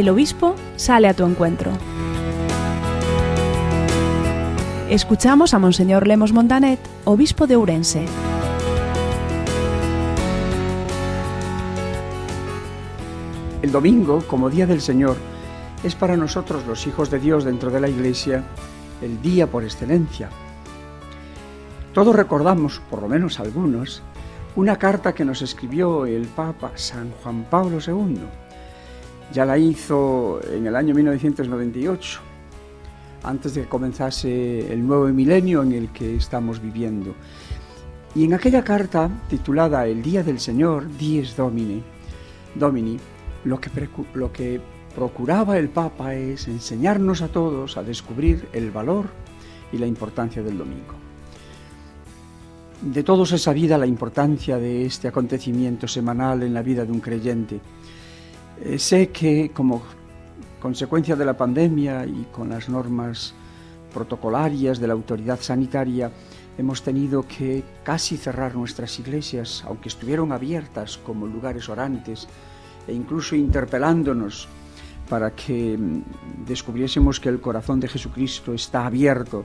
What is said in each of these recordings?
el obispo sale a tu encuentro. Escuchamos a Monseñor Lemos Montanet, obispo de Ourense. El domingo, como Día del Señor, es para nosotros los hijos de Dios dentro de la Iglesia el día por excelencia. Todos recordamos, por lo menos algunos, una carta que nos escribió el Papa San Juan Pablo II. Ya la hizo en el año 1998, antes de que comenzase el nuevo milenio en el que estamos viviendo. Y en aquella carta, titulada El Día del Señor, Dies Domini, Domini lo lo que procuraba el Papa es enseñarnos a todos a descubrir el valor y la importancia del domingo. De todos es sabida la importancia de este acontecimiento semanal en la vida de un creyente. Eh, sé que como consecuencia de la pandemia y con las normas protocolarias de la autoridad sanitaria, hemos tenido que casi cerrar nuestras iglesias, aunque estuvieron abiertas como lugares orantes, e incluso interpelándonos para que mm, descubriésemos que el corazón de Jesucristo está abierto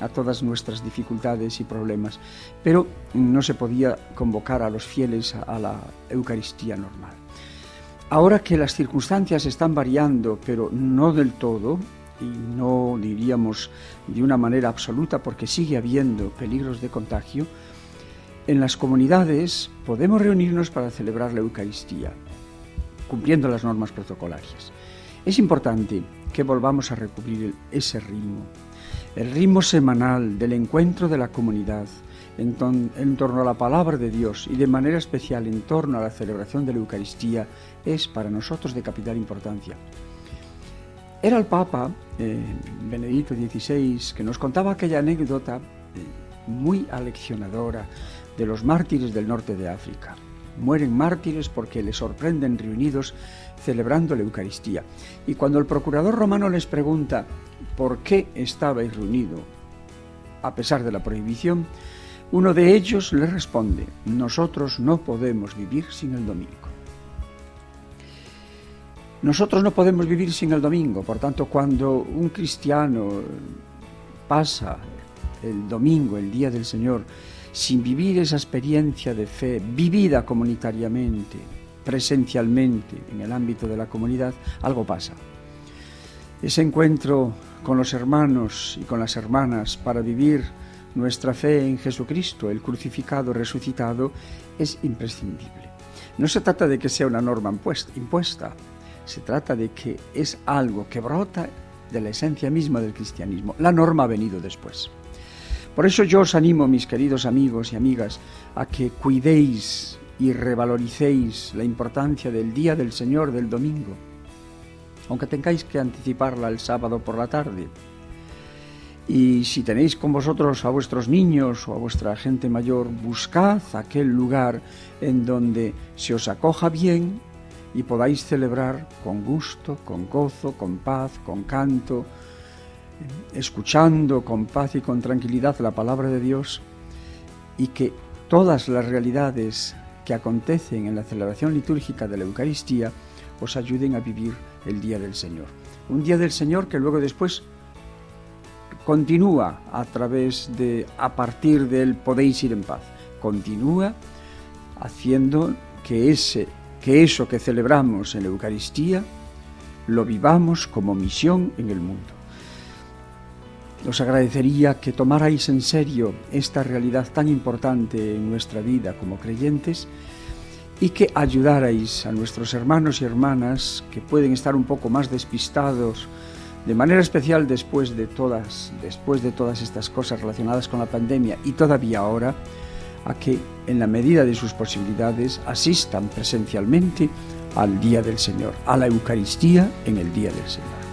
a todas nuestras dificultades y problemas, pero no se podía convocar a los fieles a la Eucaristía normal. Ahora que las circunstancias están variando, pero no del todo, y no diríamos de una manera absoluta porque sigue habiendo peligros de contagio, en las comunidades podemos reunirnos para celebrar la Eucaristía, cumpliendo las normas protocolarias. Es importante que volvamos a recubrir ese ritmo, el ritmo semanal del encuentro de la comunidad en, torno a la palabra de Dios y de manera especial en torno a la celebración de la Eucaristía es para nosotros de capital importancia. Era el Papa eh, Benedicto XVI que nos contaba aquella anécdota eh, muy aleccionadora de los mártires del norte de África. Mueren mártires porque les sorprenden reunidos celebrando la Eucaristía. Y cuando el procurador romano les pregunta por qué estabais reunido a pesar de la prohibición, uno de ellos le responde, nosotros no podemos vivir sin el domingo. Nosotros no podemos vivir sin el domingo, por tanto, cuando un cristiano pasa el domingo, el día del Señor, sin vivir esa experiencia de fe vivida comunitariamente, presencialmente en el ámbito de la comunidad, algo pasa. Ese encuentro con los hermanos y con las hermanas para vivir nuestra fe en Jesucristo, el crucificado, resucitado, es imprescindible. No se trata de que sea una norma impuesta, se trata de que es algo que brota de la esencia misma del cristianismo. La norma ha venido después. Por eso yo os animo, mis queridos amigos y amigas, a que cuidéis y revaloricéis la importancia del día del Señor del domingo, aunque tengáis que anticiparla el sábado por la tarde. Y si tenéis con vosotros a vuestros niños o a vuestra gente mayor, buscad aquel lugar en donde se os acoja bien y podáis celebrar con gusto, con gozo, con paz, con canto, escuchando con paz y con tranquilidad la palabra de Dios y que todas las realidades que acontecen en la celebración litúrgica de la Eucaristía os ayuden a vivir el Día del Señor. Un Día del Señor que luego después continúa a través de, a partir del podéis ir en paz, continúa haciendo que, ese, que eso que celebramos en la Eucaristía lo vivamos como misión en el mundo. Os agradecería que tomarais en serio esta realidad tan importante en nuestra vida como creyentes y que ayudarais a nuestros hermanos y hermanas que pueden estar un poco más despistados de manera especial después de todas después de todas estas cosas relacionadas con la pandemia y todavía ahora a que en la medida de sus posibilidades asistan presencialmente al día del Señor, a la Eucaristía en el día del Señor.